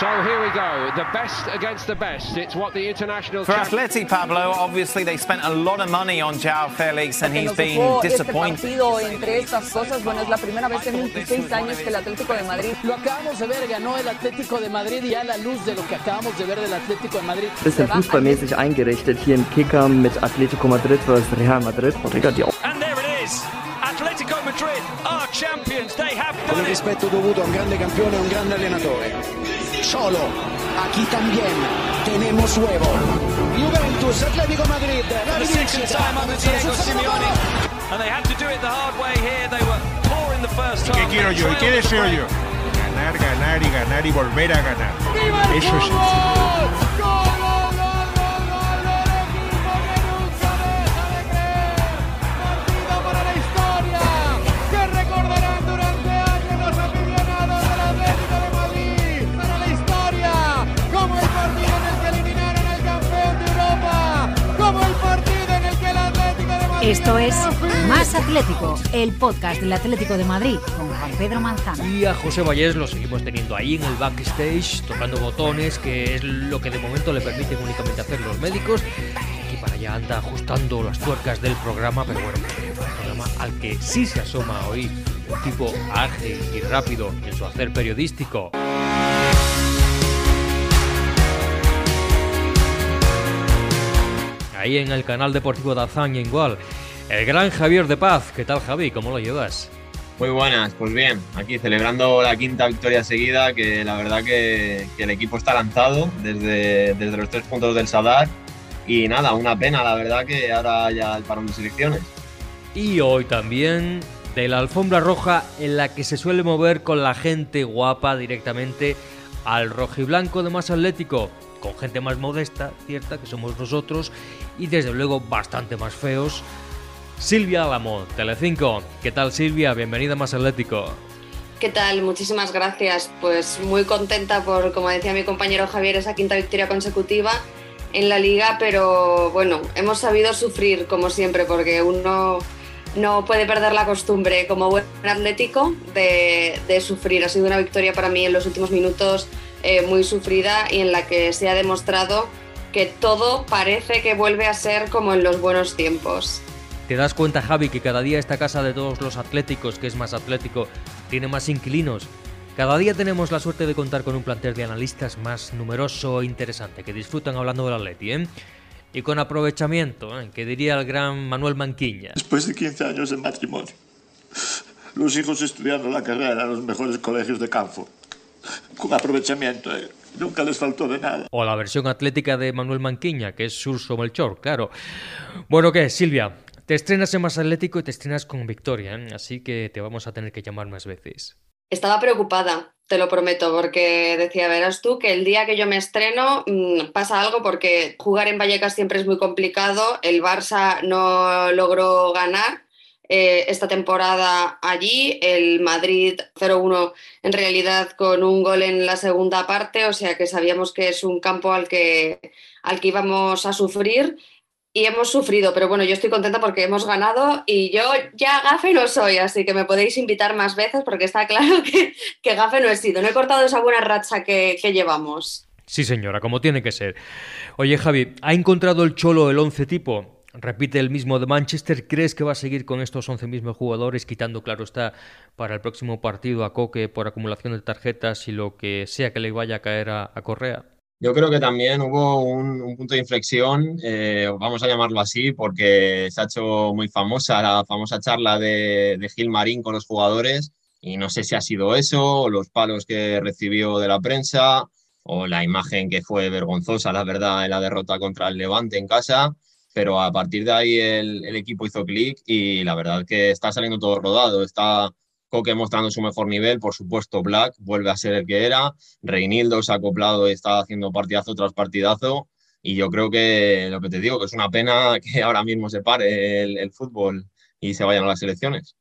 So here we go, the best against the best. It's what the international For Atleti, Pablo, obviously they spent a lot of money on Joao Felix and he's been disappointed. Este partido, entre estas cosas, bueno, es la primera vez en 26 años que el Atlético de Madrid. Lo acabamos de ver, ganó el Atlético de Madrid y a la luz de lo que acabamos de ver del Atlético de Madrid. Bisschen fußballmäßig eingerichtet hier im Kicker mit Atletico Madrid versus Real Madrid. And there it is. Atletico Madrid are champions. They have Con il rispetto dovuto a un grande campione e un grande allenatore. Solo, aquí también tenemos huevo. Juventus, Atlético Madrid, la. ¿Qué quiero yo? ¿Y qué deseo yo? Ganar, ganar y ganar y volver a ganar. Eso es. Esto es Más Atlético, el podcast del Atlético de Madrid con Juan Pedro Manzano. Y a José Vallés lo seguimos teniendo ahí en el backstage, tocando botones, que es lo que de momento le permiten únicamente hacer los médicos. Y para allá anda ajustando las tuercas del programa, pero bueno, un programa al que sí se asoma hoy un tipo ágil y rápido en su hacer periodístico. ahí en el canal deportivo de Azaña igual. El gran Javier de Paz, ¿qué tal Javi? ¿Cómo lo llevas? Muy buenas, pues bien, aquí celebrando la quinta victoria seguida, que la verdad que, que el equipo está lanzado desde, desde los tres puntos del Sadar y nada, una pena la verdad que ahora ya el parón de selecciones. Y hoy también de la alfombra roja en la que se suele mover con la gente guapa directamente al rojiblanco de más atlético, con gente más modesta, cierta, que somos nosotros, y desde luego bastante más feos. Silvia Álamo, Telecinco. ¿Qué tal Silvia? Bienvenida a Más Atlético. ¿Qué tal? Muchísimas gracias. Pues muy contenta por, como decía mi compañero Javier, esa quinta victoria consecutiva en la liga, pero bueno, hemos sabido sufrir como siempre, porque uno no puede perder la costumbre como buen atlético de, sufrir. Ha sido una victoria para mí en los últimos minutos eh, muy sufrida y en la que se ha demostrado que todo parece que vuelve a ser como en los buenos tiempos. ¿Te das cuenta, Javi, que cada día esta casa de todos los atléticos, que es más atlético, tiene más inquilinos? Cada día tenemos la suerte de contar con un plantel de analistas más numeroso e interesante, que disfrutan hablando del Atleti, ¿eh? Y con aprovechamiento, ¿eh? que diría el gran Manuel Manquiña. Después de 15 años de matrimonio, los hijos estudiando la carrera en los mejores colegios de campo, con aprovechamiento, ¿eh? Nunca les faltó de nada. O la versión atlética de Manuel Manquiña, que es Surso Melchor, claro. Bueno, ¿qué, Silvia? Te estrenas en Más Atlético y te estrenas con victoria, así que te vamos a tener que llamar más veces. Estaba preocupada, te lo prometo, porque decía, verás tú, que el día que yo me estreno mmm, pasa algo porque jugar en Vallecas siempre es muy complicado, el Barça no logró ganar eh, esta temporada allí, el Madrid 0-1 en realidad con un gol en la segunda parte, o sea que sabíamos que es un campo al que, al que íbamos a sufrir y hemos sufrido, pero bueno, yo estoy contenta porque hemos ganado y yo ya gafe no soy, así que me podéis invitar más veces porque está claro que, que gafe no he sido, no he cortado esa buena racha que, que llevamos. Sí, señora, como tiene que ser. Oye, Javi, ¿ha encontrado el Cholo el 11 tipo? Repite el mismo de Manchester. ¿Crees que va a seguir con estos 11 mismos jugadores, quitando, claro está, para el próximo partido a Coque por acumulación de tarjetas y lo que sea que le vaya a caer a, a Correa? Yo creo que también hubo un, un punto de inflexión, eh, vamos a llamarlo así, porque se ha hecho muy famosa la famosa charla de, de Gil Marín con los jugadores y no sé si ha sido eso, o los palos que recibió de la prensa, o la imagen que fue vergonzosa, la verdad, en la derrota contra el Levante en casa pero a partir de ahí el, el equipo hizo clic y la verdad que está saliendo todo rodado. Está Coque mostrando su mejor nivel, por supuesto Black vuelve a ser el que era, Reinildo se ha acoplado y está haciendo partidazo tras partidazo y yo creo que lo que te digo, que es una pena que ahora mismo se pare el, el fútbol y se vayan a las elecciones.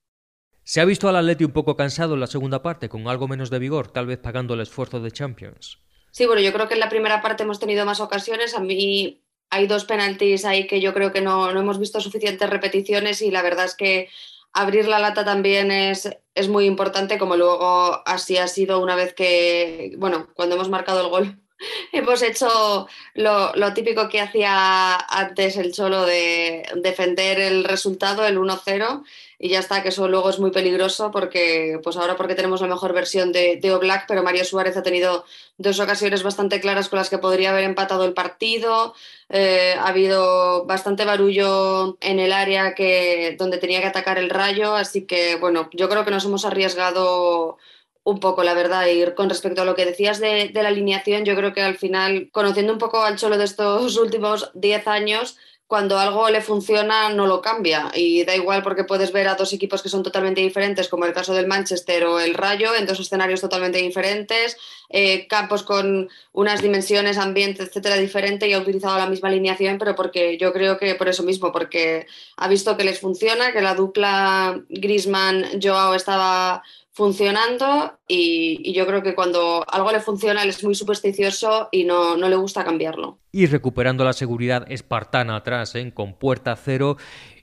¿Se ha visto al Atleti un poco cansado en la segunda parte, con algo menos de vigor, tal vez pagando el esfuerzo de Champions? Sí, bueno, yo creo que en la primera parte hemos tenido más ocasiones. A mí hay dos penaltis ahí que yo creo que no, no hemos visto suficientes repeticiones y la verdad es que abrir la lata también es, es muy importante, como luego así ha sido una vez que, bueno, cuando hemos marcado el gol hemos hecho lo, lo, típico que hacía antes el Cholo de defender el resultado, el 1-0, y ya está, que eso luego es muy peligroso porque, pues ahora porque tenemos la mejor versión de, de Oblak, pero Mario Suárez ha tenido dos ocasiones bastante claras con las que podría haber empatado el partido. Eh, ha habido bastante barullo en el área que, donde tenía que atacar el rayo, así que bueno, yo creo que nos hemos arriesgado un poco, la verdad. Y con respecto a lo que decías de, la alineación, yo creo que al final, conociendo un poco al Cholo de estos últimos 10 años, cuando algo le funciona no lo cambia y da igual porque puedes ver a dos equipos que son totalmente diferentes, como el caso del Manchester o el Rayo, en dos escenarios totalmente diferentes, eh, campos con unas dimensiones, ambiente, etcétera, diferente y ha utilizado la misma alineación, pero porque yo creo que por eso mismo, porque ha visto que les funciona, que la dupla Grisman-Joao estaba funcionando y, y, yo creo que cuando algo le funciona él es muy supersticioso y no, no le gusta cambiarlo. Y recuperando la seguridad espartana atrás, ¿eh? con puerta cero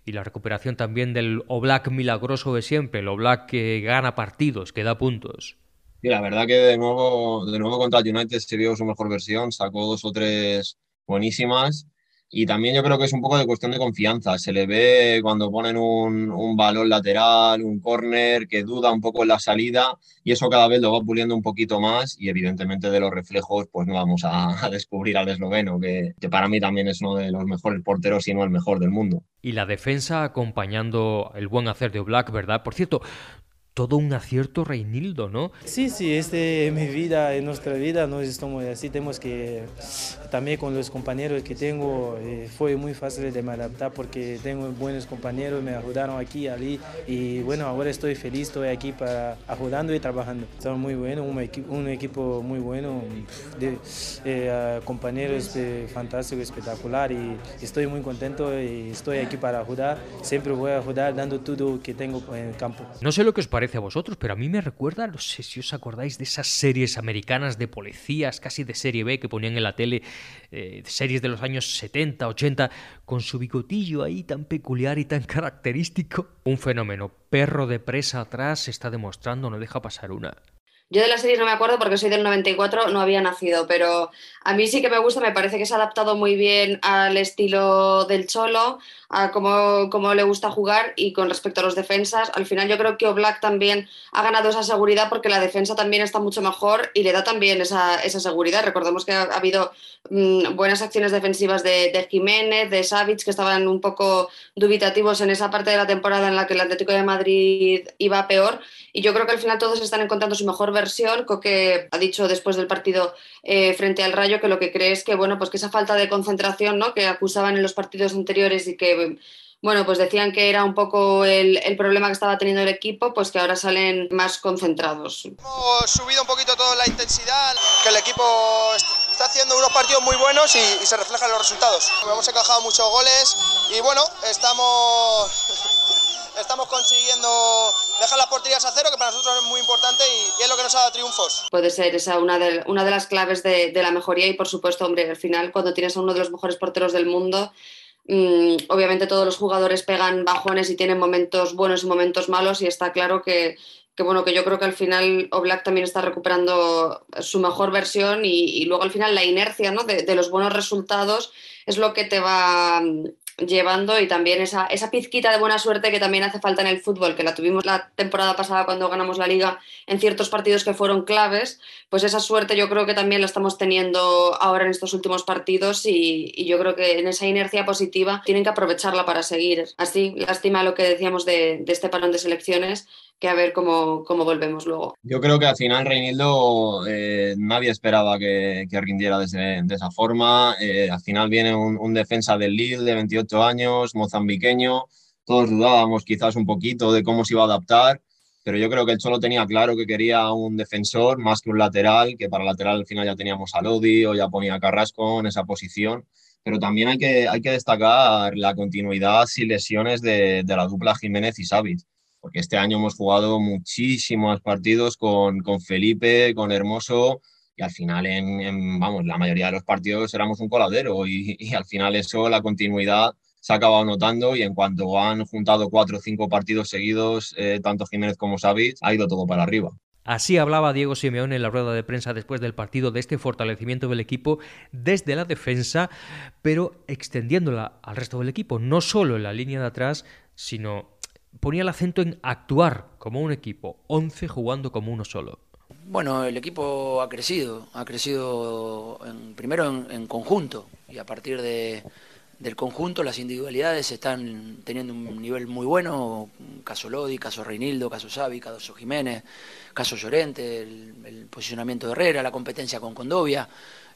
y la recuperación también del Oblak milagroso de siempre, el Oblak que gana partidos, que da puntos. Y la verdad que de nuevo, de nuevo contra el United se vio su mejor versión, sacó dos o tres buenísimas y también yo creo que es un poco de cuestión de confianza. Se le ve cuando ponen un, un balón lateral, un córner, que duda un poco en la salida y eso cada vez lo va puliendo un poquito más y evidentemente de los reflejos pues no vamos a, descubrir al esloveno, que, que, para mí también es uno de los mejores porteros, si no el mejor del mundo. Y la defensa acompañando el buen hacer de Black, ¿verdad? Por cierto, todo un acierto Reinildo, ¿no? Sí, sí, este es mi vida, en nuestra vida, no estamos así, tenemos que, también con los compañeros que tengo, eh, fue muy fácil de me adaptar porque tengo buenos compañeros, me ayudaron aquí, allí, y bueno, ahora estoy feliz, estoy aquí para ayudando y trabajando. Son muy buenos, un, equipo, un equipo muy bueno, de, eh, compañeros eh, fantásticos, espectacular, y estoy muy contento y estoy aquí para ayudar, siempre voy a ayudar dando todo que tengo en el campo. No sé lo que os parece a vosotros, pero a mí me recuerda, no sé si os acordáis de esas series americanas de policías, casi de serie B, que ponían en la tele, eh, series de los años 70, 80, con su bigotillo ahí tan peculiar y tan característico. Un fenómeno, perro de presa atrás, está demostrando, no deja pasar una. Yo de la serie no me acuerdo porque soy del 94, no había nacido, pero a mí sí que me gusta, me parece que se ha adaptado muy bien al estilo del Cholo, a cómo, cómo le gusta jugar y con respecto a los defensas, al final yo creo que Oblak también ha ganado esa seguridad porque la defensa también está mucho mejor y le da también esa, esa seguridad. Recordemos que ha habido mmm, buenas acciones defensivas de, de, Jiménez, de Savic, que estaban un poco dubitativos en esa parte de la temporada en la que el Atlético de Madrid iba peor y yo creo que al final todos están encontrando su mejor versión. Coque ha dicho después del partido eh, frente al Rayo que lo que cree es que, bueno, pues que esa falta de concentración ¿no? que acusaban en los partidos anteriores y que bueno, pues decían que era un poco el, el, problema que estaba teniendo el equipo, pues que ahora salen más concentrados. Hemos subido un poquito toda la intensidad, que el equipo está haciendo unos partidos muy buenos y, y se reflejan los resultados. Hemos encajado muchos goles y bueno, estamos, estamos consiguiendo dejar las porterías a cero, que para nosotros es muy importante y, y es lo que nos ha dado triunfos. Puede ser esa una de, una de las claves de, la mejoría y por supuesto, hombre, al final cuando tienes a uno de los mejores porteros del mundo, Mm, obviamente todos los jugadores pegan bajones y tienen momentos buenos y momentos malos y está claro que, bueno, que yo creo que al final Oblak también está recuperando su mejor versión y, luego al final la inercia ¿no? de, los buenos resultados es lo que te va llevando y también esa, pizquita de buena suerte que también hace falta en el fútbol, que la tuvimos la temporada pasada cuando ganamos la liga en ciertos partidos que fueron claves, pues esa suerte yo creo que también la estamos teniendo ahora en estos últimos partidos y, y yo creo que en esa inercia positiva tienen que aprovecharla para seguir. Así, lástima lo que decíamos de, de este parón de selecciones, que a ver cómo, cómo, volvemos luego. Yo creo que al final Reinildo eh, nadie esperaba que, que rindiera de, esa forma. Eh, al final viene un, un, defensa del Lille de 28 años, mozambiqueño. Todos dudábamos quizás un poquito de cómo se iba a adaptar, pero yo creo que el Cholo tenía claro que quería un defensor más que un lateral, que para lateral al final ya teníamos a Lodi o ya ponía a Carrasco en esa posición. Pero también hay que, hay que destacar la continuidad sin lesiones de, de la dupla Jiménez y Savic porque este año hemos jugado muchísimos partidos con, con Felipe, con Hermoso, y al final, en, vamos, la mayoría de los partidos éramos un coladero, y, y, al final eso, la continuidad, se ha acabado notando y en cuanto han juntado cuatro o cinco partidos seguidos, eh, tanto Jiménez como Savic, ha ido todo para arriba. Así hablaba Diego Simeone en la rueda de prensa después del partido de este fortalecimiento del equipo desde la defensa, pero extendiéndola al resto del equipo, no solo en la línea de atrás, sino ponía el acento en actuar como un equipo, 11 jugando como uno solo. Bueno, el equipo ha crecido, ha crecido en, primero en, conjunto y a partir de, del conjunto las individualidades están teniendo un nivel muy bueno, caso Lodi, caso Reinildo, caso Xavi, caso Jiménez, caso Llorente, el, posicionamiento de Herrera, la competencia con Condovia,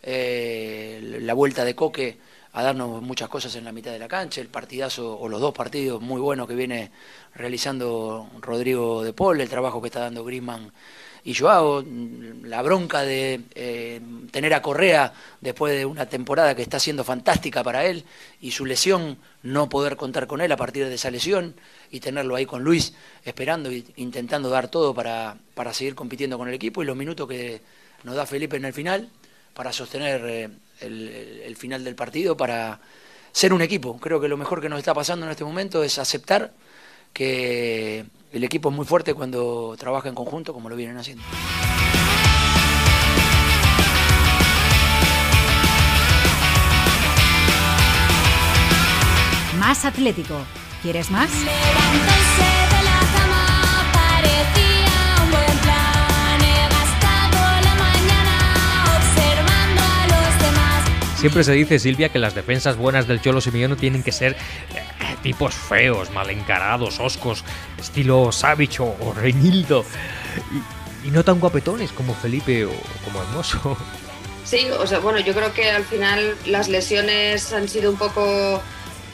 eh, la vuelta de Coque a darnos muchas cosas en la mitad de la cancha, el partidazo o los dos partidos muy buenos que viene realizando Rodrigo de Paul, el trabajo que está dando Griezmann y Joao, la bronca de eh, tener a Correa después de una temporada que está siendo fantástica para él y su lesión, no poder contar con él a partir de esa lesión y tenerlo ahí con Luis esperando e intentando dar todo para, para seguir compitiendo con el equipo y los minutos que nos da Felipe en el final para sostener eh, el, final del partido, para ser un equipo. Creo que lo mejor que nos está pasando en este momento es aceptar que el equipo es muy fuerte cuando trabaja en conjunto como lo vienen haciendo. Más Atlético. ¿Quieres más? Siempre se dice, Silvia, que las defensas buenas del Cholo Simeone tienen que ser eh, tipos feos, mal encarados, oscos, estilo Savich o, Reinildo. Y, no tan guapetones como Felipe o como Hermoso. Sí, o sea, bueno, yo creo que al final las lesiones han sido un poco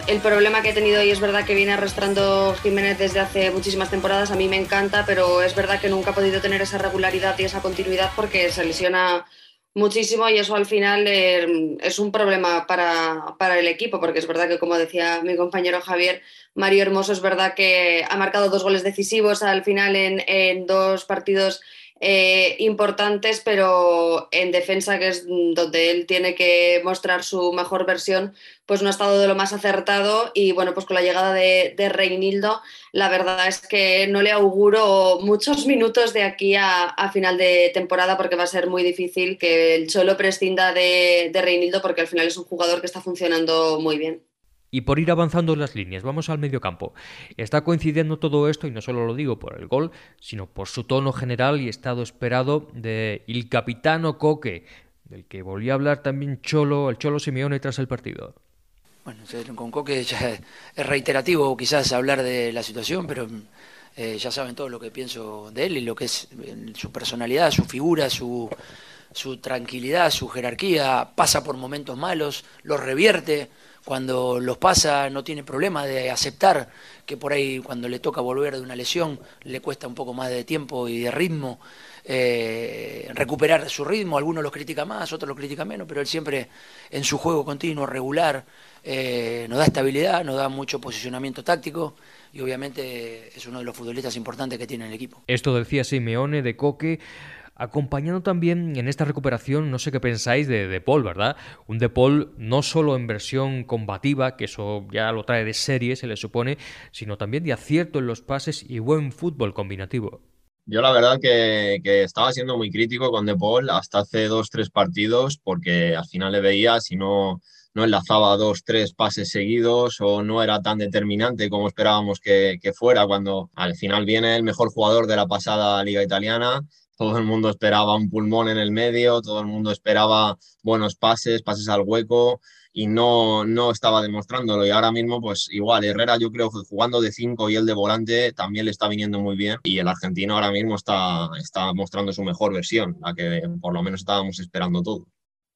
el problema que he tenido y es verdad que viene arrastrando Jiménez desde hace muchísimas temporadas. A mí me encanta, pero es verdad que nunca ha podido tener esa regularidad y esa continuidad porque se lesiona muchísimo y eso al final eh, es un problema para, para, el equipo, porque es verdad que, como decía mi compañero Javier, Mario Hermoso es verdad que ha marcado dos goles decisivos al final en, en dos partidos eh, importantes, pero en defensa, que es donde él tiene que mostrar su mejor versión, pues no ha estado de lo más acertado y bueno, pues con la llegada de, Reinildo, la verdad es que no le auguro muchos minutos de aquí a, final de temporada porque va a ser muy difícil que el Cholo prescinda de, de Reinildo porque al final es un jugador que está funcionando muy bien. Y por ir avanzando las líneas, vamos al medio campo. Está coincidiendo todo esto, y no solo lo digo por el gol, sino por su tono general y estado esperado de el capitano Coque, del que volvió a hablar también Cholo, el Cholo Simeone tras el partido. Bueno, con Coque ya es reiterativo quizás hablar de la situación, pero eh, ya saben todo lo que pienso de él y lo que es su personalidad, su figura, su, su tranquilidad, su jerarquía. Pasa por momentos malos, los revierte cuando los pasa no tiene problema de aceptar que por ahí cuando le toca volver de una lesión le cuesta un poco más de tiempo y de ritmo eh, recuperar su ritmo, algunos lo critican más, otros lo critican menos, pero él siempre en su juego continuo, regular, eh, nos da estabilidad, nos da mucho posicionamiento táctico y obviamente es uno de los futbolistas importantes que tiene el equipo. Esto decía Simeone de Coque Acompañando también en esta recuperación, no sé qué pensáis de De Paul, ¿verdad? Un De Paul no solo en versión combativa, que eso ya lo trae de serie, se le supone, sino también de acierto en los pases y buen fútbol combinativo. Yo la verdad que, estaba siendo muy crítico con De Paul hasta hace dos, tres partidos, porque al final le veía si no, no enlazaba dos, tres pases seguidos o no era tan determinante como esperábamos que, que fuera cuando al final viene el mejor jugador de la pasada liga italiana todo el mundo esperaba un pulmón en el medio, todo el mundo esperaba buenos pases, pases al hueco y no, no estaba demostrándolo. Y ahora mismo, pues igual, Herrera yo creo que jugando de 5 y el de volante también le está viniendo muy bien y el argentino ahora mismo está, está mostrando su mejor versión, la que por lo menos estábamos esperando todo.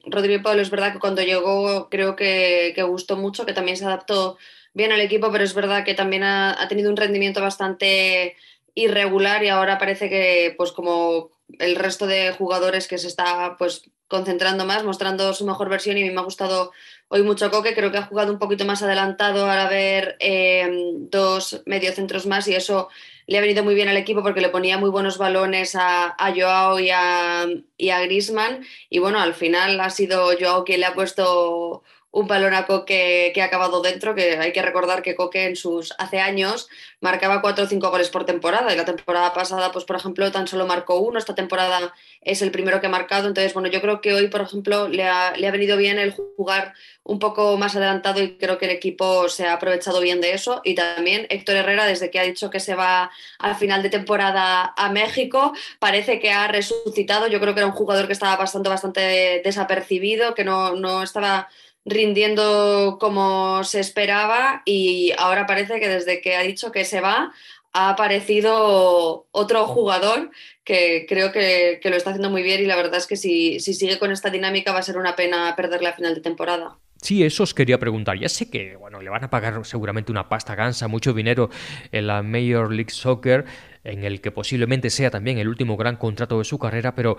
Rodrigo Pablo, es verdad que cuando llegó creo que, que, gustó mucho, que también se adaptó bien al equipo, pero es verdad que también ha tenido un rendimiento bastante irregular y ahora parece que pues como el resto de jugadores que se está pues concentrando más, mostrando su mejor versión y me ha gustado hoy mucho Coque, creo que ha jugado un poquito más adelantado al haber eh, dos mediocentros más y eso le ha venido muy bien al equipo porque le ponía muy buenos balones a, a Joao y a, y a Grisman y bueno, al final ha sido Joao quien le ha puesto un balón a Coque que ha acabado dentro, que hay que recordar que Coque en sus hace años marcaba cuatro o cinco goles por temporada y la temporada pasada, pues por ejemplo, tan solo marcó uno, esta temporada es el primero que ha marcado, entonces bueno, yo creo que hoy, por ejemplo, le ha, le ha venido bien el jugar un poco más adelantado y creo que el equipo se ha aprovechado bien de eso y también Héctor Herrera, desde que ha dicho que se va al final de temporada a México, parece que ha resucitado, yo creo que era un jugador que estaba bastante, bastante desapercibido, que no, no estaba rindiendo como se esperaba y ahora parece que desde que ha dicho que se va ha aparecido otro jugador que creo que, lo está haciendo muy bien y la verdad es que si, si, sigue con esta dinámica va a ser una pena perderle a final de temporada. Sí, eso os quería preguntar. Ya sé que bueno, le van a pagar seguramente una pasta gansa, mucho dinero en la Major League Soccer, en el que posiblemente sea también el último gran contrato de su carrera, pero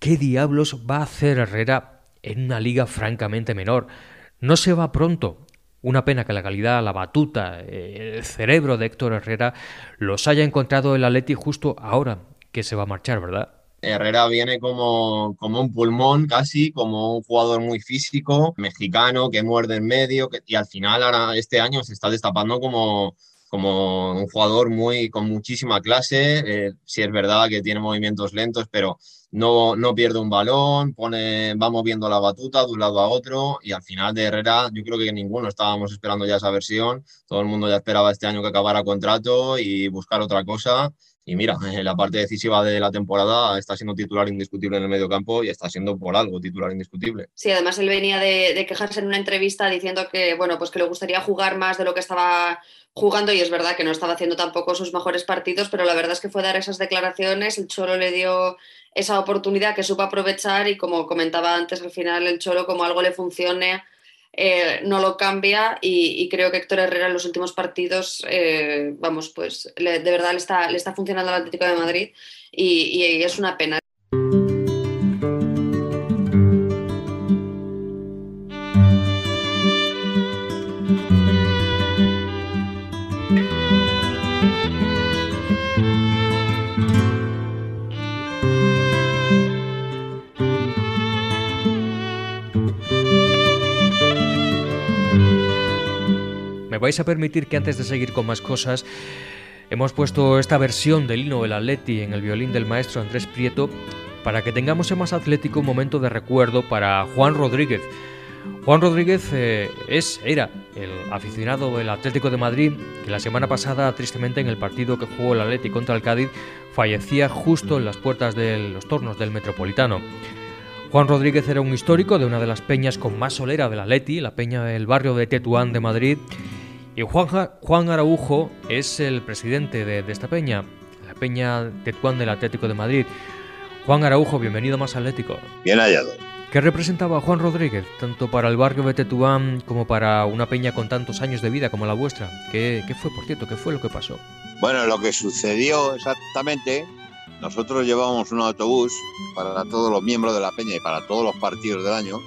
¿qué diablos va a hacer Herrera en una liga francamente menor. No se va pronto. Una pena que la calidad, la batuta, el cerebro de Héctor Herrera los haya encontrado el Atleti justo ahora que se va a marchar, ¿verdad? Herrera viene como, como un pulmón casi, como un jugador muy físico, mexicano, que muerde en medio, y al final ahora este año se está destapando como, como un jugador muy, con muchísima clase. Eh, si es verdad que tiene movimientos lentos, pero no, no pierde un balón, pone, va moviendo la batuta de un lado a otro y al final de Herrera yo creo que ninguno estábamos esperando ya esa versión, todo el mundo ya esperaba este año que acabara contrato y buscar otra cosa y mira, en la parte decisiva de la temporada está siendo titular indiscutible en el medio campo y está siendo por algo titular indiscutible. Sí, además él venía de, de quejarse en una entrevista diciendo que, bueno, pues que le gustaría jugar más de lo que estaba jugando y es verdad que no estaba haciendo tampoco sus mejores partidos, pero la verdad es que fue dar esas declaraciones, el Cholo le dio esa oportunidad que supo aprovechar y como comentaba antes, al final el Cholo como algo le funcione, eh, no lo cambia y, creo que Héctor Herrera en los últimos partidos, eh, vamos, pues de verdad le está, le está funcionando al Atlético de Madrid y es una pena. Vais a permitir que antes de seguir con más cosas, hemos puesto esta versión del himno del Atleti en el violín del maestro Andrés Prieto para que tengamos en más atlético un momento de recuerdo para Juan Rodríguez. Juan Rodríguez eh, es, era el aficionado del Atlético de Madrid que la semana pasada, tristemente en el partido que jugó el Atleti contra el Cádiz, fallecía justo en las puertas de los tornos del Metropolitano. Juan Rodríguez era un histórico de una de las peñas con más solera del Atleti, la peña del barrio de Tetuán de Madrid, y Juan, Juan Araujo es el presidente de, esta peña, la peña Tetuán del Atlético de Madrid. Juan Araujo, bienvenido más Atlético. Bien hallado. ¿Qué representaba Juan Rodríguez, tanto para el barrio de Tetuán como para una peña con tantos años de vida como la vuestra? ¿Qué, ¿Qué, fue, por cierto, qué fue lo que pasó? Bueno, lo que sucedió exactamente, nosotros llevábamos un autobús para todos los miembros de la peña y para todos los partidos del año,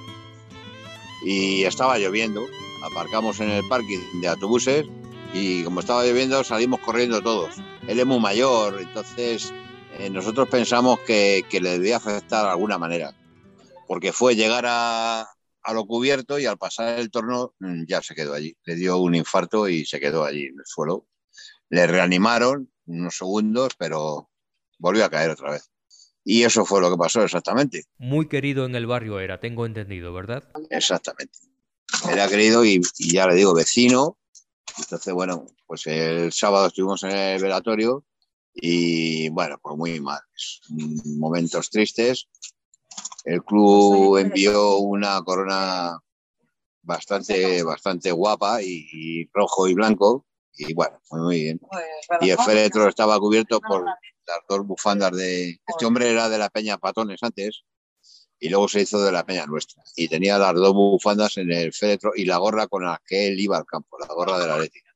y estaba lloviendo, aparcamos en el parking de autobuses y como estaba lloviendo salimos corriendo todos. Él es muy mayor, entonces eh, nosotros pensamos que, le debía afectar de alguna manera, porque fue llegar a, a, lo cubierto y al pasar el torno mm, ya se quedó allí. Le dio un infarto y se quedó allí en el suelo. Le reanimaron unos segundos, pero volvió a caer otra vez. Y eso fue lo que pasó exactamente. Muy querido en el barrio era, tengo entendido, ¿verdad? Exactamente era querido y, ya le digo, vecino. Entonces, bueno, pues el sábado estuvimos en el velatorio y bueno, pues muy mal. Momentos tristes. El club envió una corona bastante, bastante guapa y, rojo y blanco. Y bueno, muy bien. Y el féretro estaba cubierto por las dos bufandas de... Este hombre era de la Peña Patones antes y luego se hizo de la peña nuestra. Y tenía las dos bufandas en el féretro y la gorra con la que él iba al campo, la gorra de la Atlética.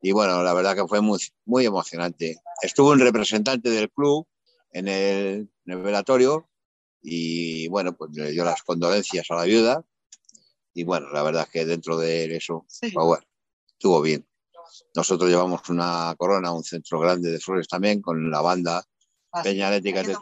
Y bueno, la verdad que fue muy, muy emocionante. Estuvo un representante del club en el, velatorio y bueno, pues le dio las condolencias a la viuda. Y bueno, la verdad es que dentro de eso, pues bueno, estuvo bien. Nosotros llevamos una corona, un centro grande de flores también, con la banda Peña Atlética de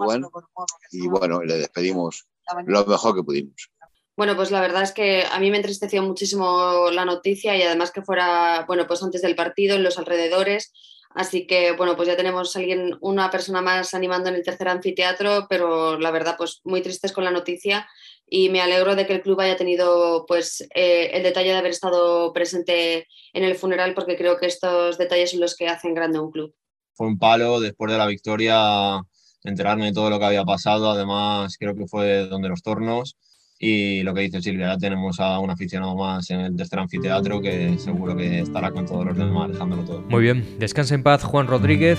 y bueno, le despedimos lo mejor que pudimos. Bueno, pues la verdad es que a mí me entristeció muchísimo la noticia y además que fuera, bueno, pues antes del partido, en los alrededores. Así que, bueno, pues ya tenemos alguien, una persona más animando en el tercer anfiteatro, pero la verdad, pues muy tristes con la noticia y me alegro de que el club haya tenido, pues, eh, el detalle de haber estado presente en el funeral, porque creo que estos detalles son los que hacen grande un club. Fue un palo después de la victoria enterarme de todo lo que había pasado. Además, creo que fue donde los tornos. Y lo que dice Silvia, ya tenemos a un aficionado más en el tercer anfiteatro que seguro que estará con todos los demás dejándolo todo. Muy bien, descansa en paz Juan Rodríguez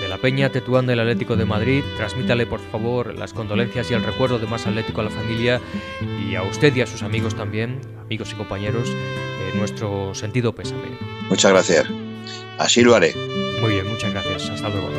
de la Peña Tetuán del Atlético de Madrid. Transmítale por favor las condolencias y el recuerdo de más Atlético a la familia y a usted y a sus amigos también, amigos y compañeros, eh, nuestro sentido pésame. Muchas gracias. Así lo haré. Muy bien, muchas gracias. Hasta luego.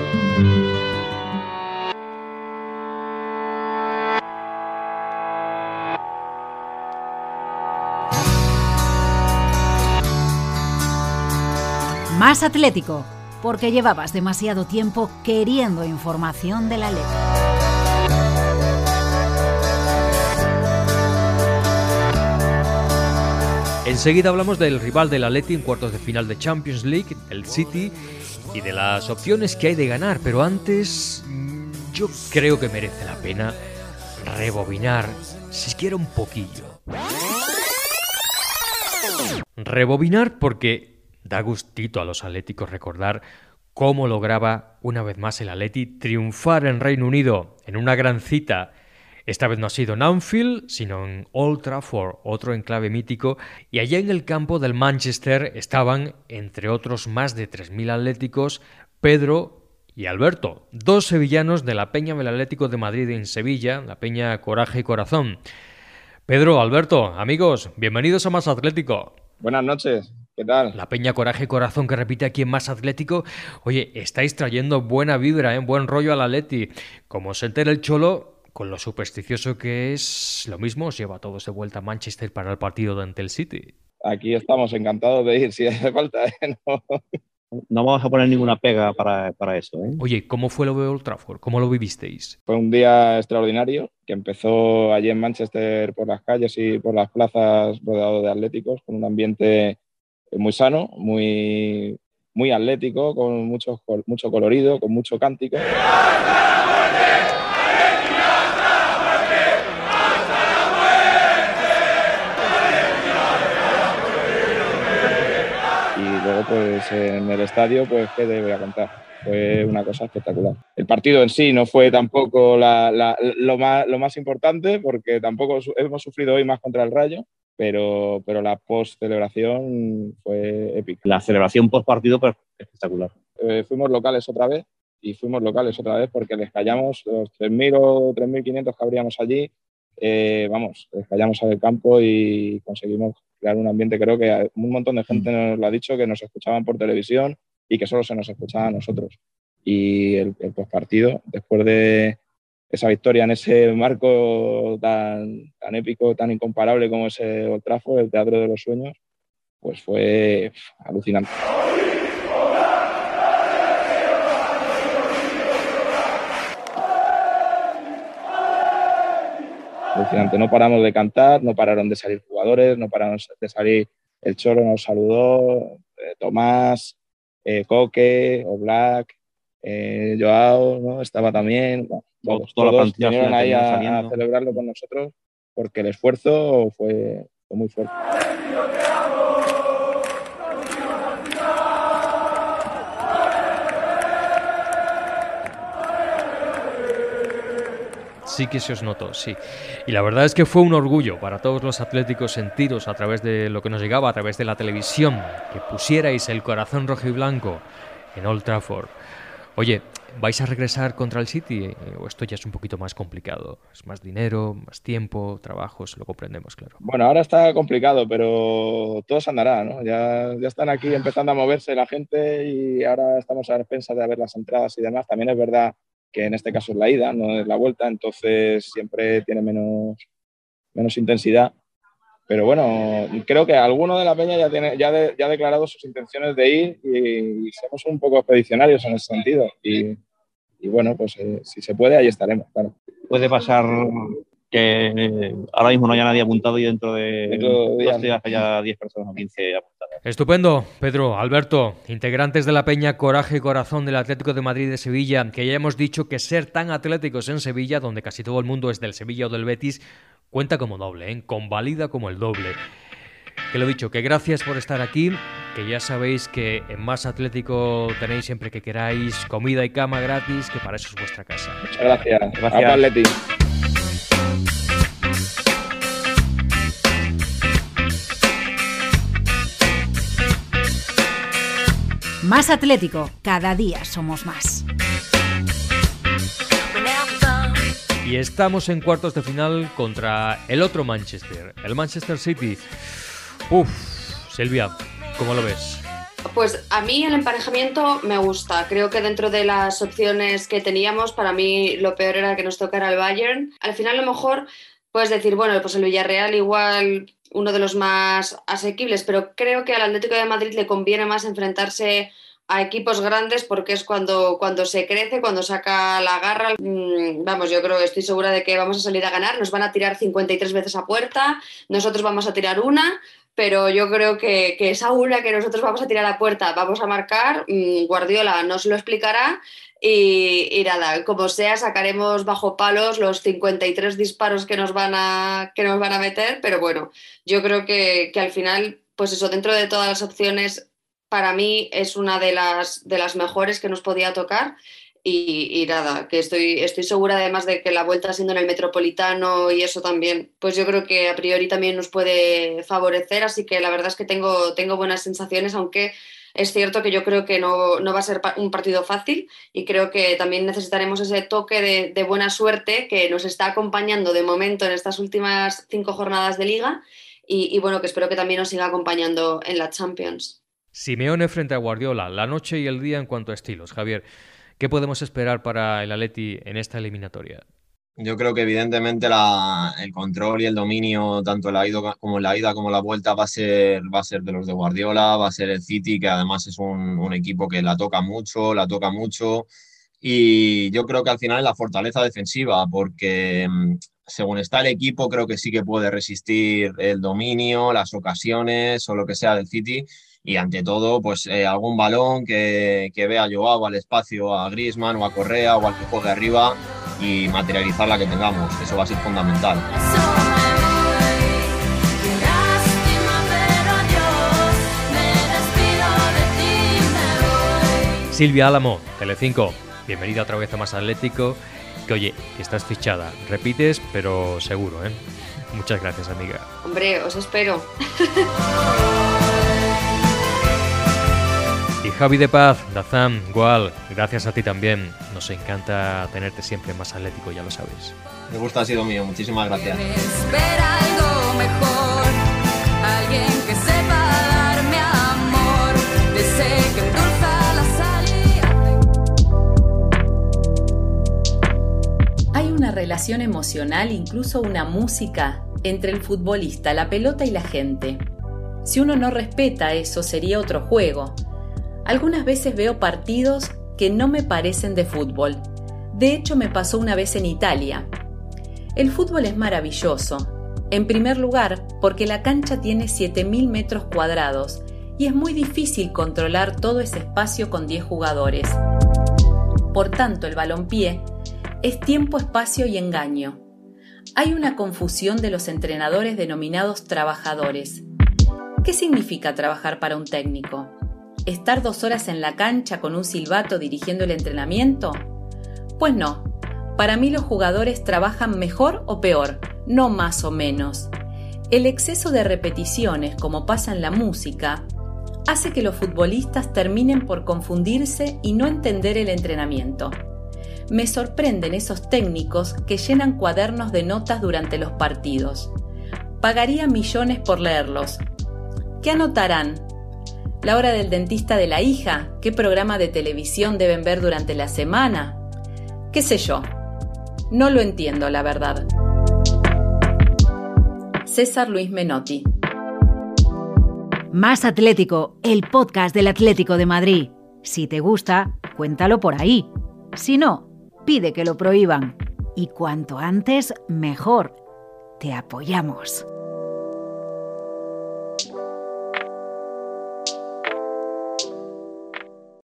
Más Atlético, porque llevabas demasiado tiempo queriendo información de la letra. Enseguida hablamos del rival del Atleti en cuartos de final de Champions League, el City, y de las opciones que hay de ganar. Pero antes, mm, yo creo que merece la pena rebobinar, siquiera un poquillo. Rebobinar porque da gustito a los atléticos recordar cómo lograba una vez más el Atleti triunfar en Reino Unido en una gran cita. Esta vez no ha sido en Anfield, sino en Old Trafford, otro enclave mítico, y allá en el campo del Manchester estaban, entre otros más de 3.000 atléticos, Pedro y Alberto, dos sevillanos de la Peña del Atlético de Madrid en Sevilla, la Peña Coraje y Corazón. Pedro, Alberto, amigos, bienvenidos a Más Atlético. Buenas noches. ¿Qué tal? La Peña Coraje y Corazón que repite aquí en Más Atlético. Oye, estáis trayendo buena vibra, ¿eh? buen rollo al Atleti. Como se entera el Cholo, con lo supersticioso que es, lo mismo os lleva a todos de vuelta a Manchester para el partido ante el City. Aquí estamos encantados de ir, si hace falta. ¿eh? No. no vamos a poner ninguna pega para, para eso. ¿eh? Oye, ¿cómo fue lo de Old Trafford? ¿Cómo lo vivisteis? Fue un día extraordinario que empezó allí en Manchester por las calles y por las plazas rodeado de atléticos, con un ambiente muy sano, muy, muy atlético, con mucho, mucho colorido, con mucho cántico. Y luego, pues en el estadio, pues, ¿qué te voy a contar? Fue una cosa espectacular. El partido en sí no fue tampoco la, la, lo, más, lo más importante, porque tampoco hemos sufrido hoy más contra el Rayo, pero, pero la post-celebración fue épica. La celebración post-partido fue espectacular. Eh, fuimos locales otra vez y fuimos locales otra vez porque les callamos los 3.000 o 3.500 que habríamos allí. Eh, vamos, les callamos al campo y conseguimos crear un ambiente. Creo que un montón de gente nos lo ha dicho, que nos escuchaban por televisión y que solo se nos escuchaba a nosotros. Y el, el postpartido, después de esa victoria en ese marco tan, tan épico, tan incomparable como ese Old Trafford, el Teatro de los Sueños, pues fue alucinante. Alucinante, no paramos de cantar, no pararon de salir jugadores, no pararon de salir el Choro, nos saludó, eh, Tomás, eh, Coque, Oblak, eh, Joao, ¿no? estaba también. Bueno, todos, Toda la todos vinieron ahí a, celebrarlo con nosotros porque el esfuerzo fue, fue muy fuerte. Sí que se os notó, sí. Y la verdad es que fue un orgullo para todos los atléticos sentiros a través de lo que nos llegaba, a través de la televisión, que pusierais el corazón rojo y blanco en Old Trafford. Oye, ¿vais a regresar contra el City? Eh, ¿O esto ya es un poquito más complicado? ¿Es más dinero, más tiempo, trabajos? Lo comprendemos, claro. Bueno, ahora está complicado, pero todo se andará, ¿no? Ya, ya están aquí empezando a moverse la gente y ahora estamos a expensas de ver las entradas y demás. También es verdad que en este caso es la ida, no es la vuelta, entonces siempre tiene menos, menos intensidad. Pero bueno, creo que alguno de la peña ya, tiene, ya, de- ya ha declarado sus intenciones de ir y, y somos un poco expedicionarios en ese sentido. Y, y bueno, pues eh, si se puede, ahí estaremos, claro. Puede pasar que ahora mismo no haya nadie apuntado y dentro de Dentro de dos días haya 10 personas o 15 apuntadas. Estupendo, Pedro, Alberto, integrantes de la Peña Coraje y Corazón del Atlético de Madrid de Sevilla, que ya hemos dicho que ser tan atléticos en Sevilla, donde casi todo el mundo es del Sevilla o del Betis, cuenta como doble, ¿eh? convalida como el doble. Que lo dicho, que gracias por estar aquí, que ya sabéis que en Más Atlético tenéis siempre que queráis comida y cama gratis, que para eso es vuestra casa. Muchas gracias. Gracias. Atleti. Más Atlético, cada día somos más. Y estamos en cuartos de final contra el otro Manchester, el Manchester City. Uf, Silvia, ¿cómo lo ves? Pues a mí el emparejamiento me gusta. Creo que dentro de las opciones que teníamos, para mí lo peor era que nos tocara el Bayern. Al final, a lo mejor puedes decir, bueno, pues el Villarreal igual uno de los más asequibles, pero creo que al Atlético de Madrid le conviene más enfrentarse a equipos grandes porque es cuando, cuando se crece, cuando saca la garra. Mm, Vamos, yo creo estoy segura de que vamos a salir a ganar. Nos van a tirar 53 veces a puerta, nosotros vamos a tirar una, pero yo creo que, que esa una que nosotros vamos a tirar a puerta, vamos a marcar, mm, Guardiola nos lo explicará. Y, y nada, como sea, sacaremos bajo palos los 53 disparos que nos van a, que nos van a meter, pero bueno, yo creo que, que al final, pues eso, dentro de todas las opciones, para mí es una de las, de las mejores que nos podía tocar. Y, nada, que estoy, estoy segura además de que la vuelta siendo en el metropolitano y eso también, pues yo creo que a priori también nos puede favorecer, así que la verdad es que tengo, tengo buenas sensaciones, aunque es cierto que yo creo que no, no va a ser un partido fácil y creo que también necesitaremos ese toque de, buena suerte que nos está acompañando de momento en estas últimas cinco jornadas de liga y bueno, que espero que también nos siga acompañando en la Champions. Simeone frente a Guardiola, la noche y el día en cuanto a estilos. Javier, ¿qué podemos esperar para el Atleti en esta eliminatoria? Yo creo que evidentemente el control y el dominio, tanto la ida como la ida como la vuelta, va a ser, va a ser de los de Guardiola, va a ser el City, que además es un, un equipo que la toca mucho, la toca mucho. Y yo creo que al final es la fortaleza defensiva, porque mm, según está el equipo, creo que sí que puede resistir el dominio, las ocasiones o lo que sea del City. Y ante todo, pues eh, algún balón que, que vea a Joao al espacio, a Griezmann o a Correa o al que juegue arriba y materializar la que tengamos. Eso va a ser fundamental. Silvia Álamo, Telecinco, bienvenida otra vez a Más Atlético. Que oye, que estás fichada. Repites, pero seguro, ¿eh? Muchas gracias, amiga. Hombre, os espero. Javi de Paz, Dazam, igual, gracias a ti también. Nos encanta tenerte siempre Más Atlético, ya lo sabes. Me gusta, ha sido mío. Muchísimas gracias. Algo mejor, alguien que sepa darme amor, que la. Hay una relación emocional, incluso una música, entre el futbolista, la pelota y la gente. Si uno no respeta eso, sería otro juego. Algunas veces veo partidos que no me parecen de fútbol. De hecho, me pasó una vez en Italia. El fútbol es maravilloso. En primer lugar, porque la cancha tiene 7.000 metros cuadrados y es muy difícil controlar todo ese espacio con 10 jugadores. Por tanto, el balompié es tiempo, espacio y engaño. Hay una confusión de los entrenadores denominados trabajadores. ¿Qué significa trabajar para un técnico? ¿Estar dos horas en la cancha con un silbato dirigiendo el entrenamiento? Pues no. Para mí los jugadores trabajan mejor o peor, no más o menos. El exceso de repeticiones, como pasa en la música, hace que los futbolistas terminen por confundirse y no entender el entrenamiento. Me sorprenden esos técnicos que llenan cuadernos de notas durante los partidos. Pagaría millones por leerlos. ¿Qué anotarán? ¿La hora del dentista de la hija? ¿Qué programa de televisión deben ver durante la semana? ¿Qué sé yo? No lo entiendo, la verdad. César Luis Menotti. Más Atlético, el podcast del Atlético de Madrid. Si te gusta, cuéntalo por ahí. Si no, pide que lo prohíban. Y cuanto antes, mejor. te apoyamos.